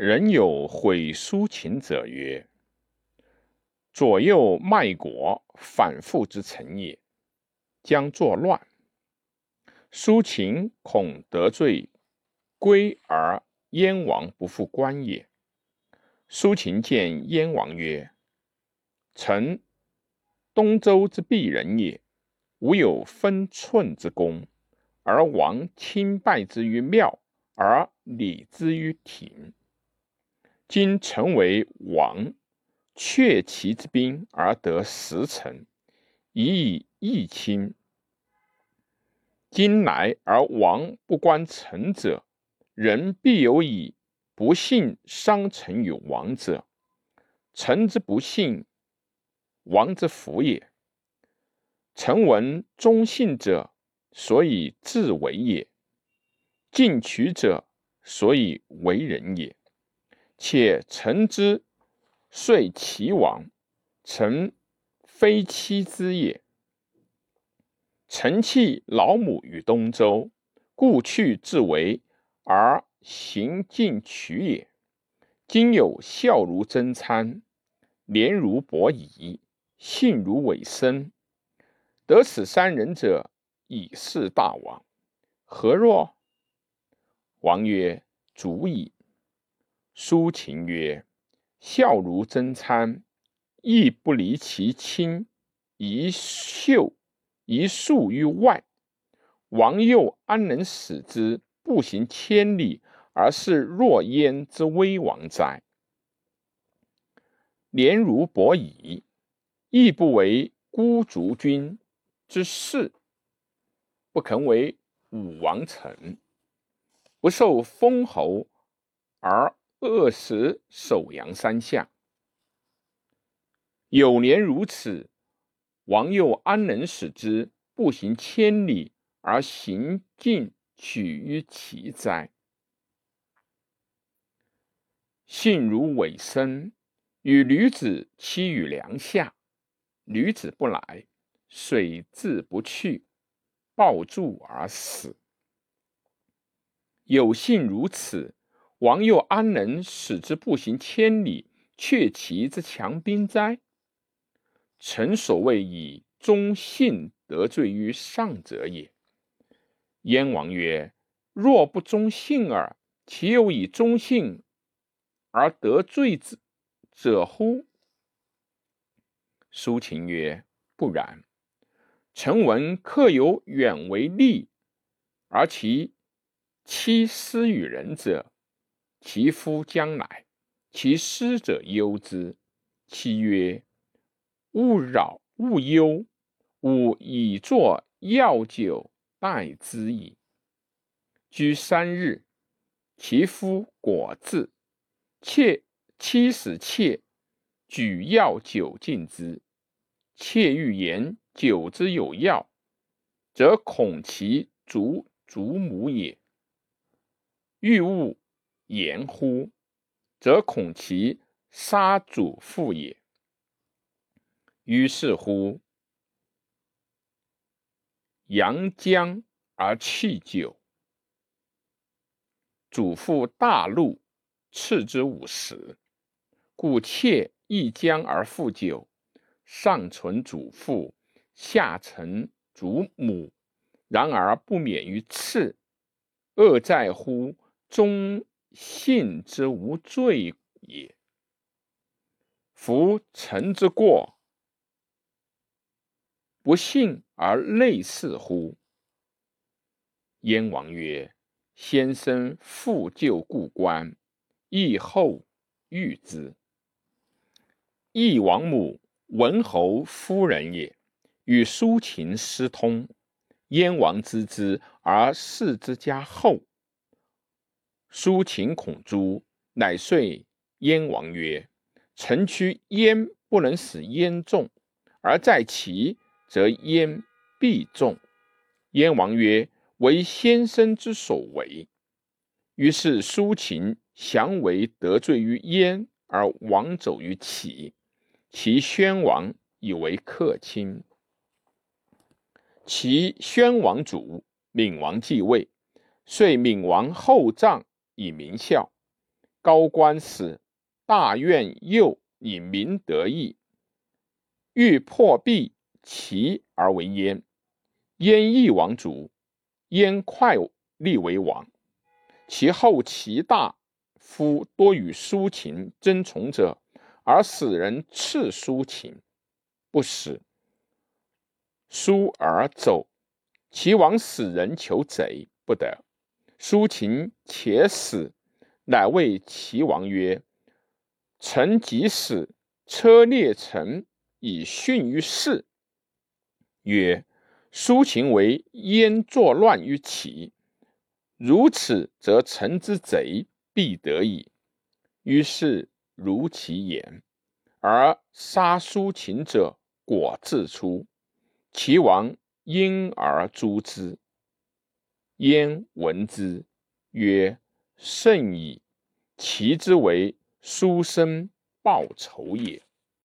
人有毁苏秦者曰：“左右卖国，反复之臣也，将作乱。苏秦恐得罪归而燕王不复官也。”苏秦见燕王曰：“臣东周之鄙人也，无有分寸之功，而王亲拜之于庙，而礼之于庭。”今臣为王，却其之兵而得十城，以以义亲。今来而王不观臣者，人必有以不信伤臣与王者。臣之不信，王之福也。臣闻忠信者，所以自为也；进取者，所以为人也。且臣之遂齐王，臣非妻之也。臣弃老母于东周，故去自为而行进取也。今有孝如曾参，廉如伯夷，信如尾生，得此三人者，以是大王。何若？王曰：足矣。苏秦曰：“孝如曾参，亦不离其亲，一袖一束于外。王又安能使之步行千里，而是若燕之威王哉？廉如伯夷，亦不为孤竹君之士，不肯为武王臣，不受封侯而。”饿死首阳山下，有年如此，王又安能使之步行千里而行进取于其哉？信如尾生，与女子期于梁下，女子不来，水自不去，抱柱而死。有信如此。王又安能使之步行千里，却其之强兵哉？臣所谓以忠信得罪于上者也。燕王曰：“若不忠信耳，其有以忠信而得罪之者乎？”苏秦曰：“不然。臣闻客有远为利，而其妻私与人者。”其夫将来，其师者忧之。妻曰：“勿扰，勿忧，吾以作药酒待之矣。”居三日，其夫果至，妾妻使妾举药酒进之。妾欲言酒之有药，则恐其族祖母也。欲勿。言乎，则恐其杀祖父也。于是乎，阳将而弃酒，祖父大怒，赐之五十。故妾一将而复酒，上存祖父，下承祖母，然而不免于刺。恶在乎中。信之无罪也。夫臣之过，不信而类似乎？燕王曰：“先生复旧故官，亦后遇之。义王母文侯夫人也，与苏秦私通。燕王知之而视之加厚。”苏秦恐诛，乃遂燕王曰：“臣屈燕不能使燕众，而在其则燕必众。”燕王曰：“为先生之所为。”于是苏秦降为得罪于燕，而王走于齐。齐宣王以为客卿。齐宣王卒，闵王继位，遂闵王厚葬。以明孝，高官使大怨右以明得意，欲破壁齐而为燕。燕翼王主，焉快立为王。其后其大夫多与苏秦争宠者，而使人斥苏秦，不使。苏而走，齐王使人求贼，不得。苏秦且死，乃谓齐王曰：“臣即使车裂城以殉于世。”曰：“苏秦为燕作乱于齐。”如此，则臣之贼必得矣。于是如其言，而杀苏秦者果自出。齐王因而诛之。焉闻之，曰：“甚矣！其之为书生报仇也。”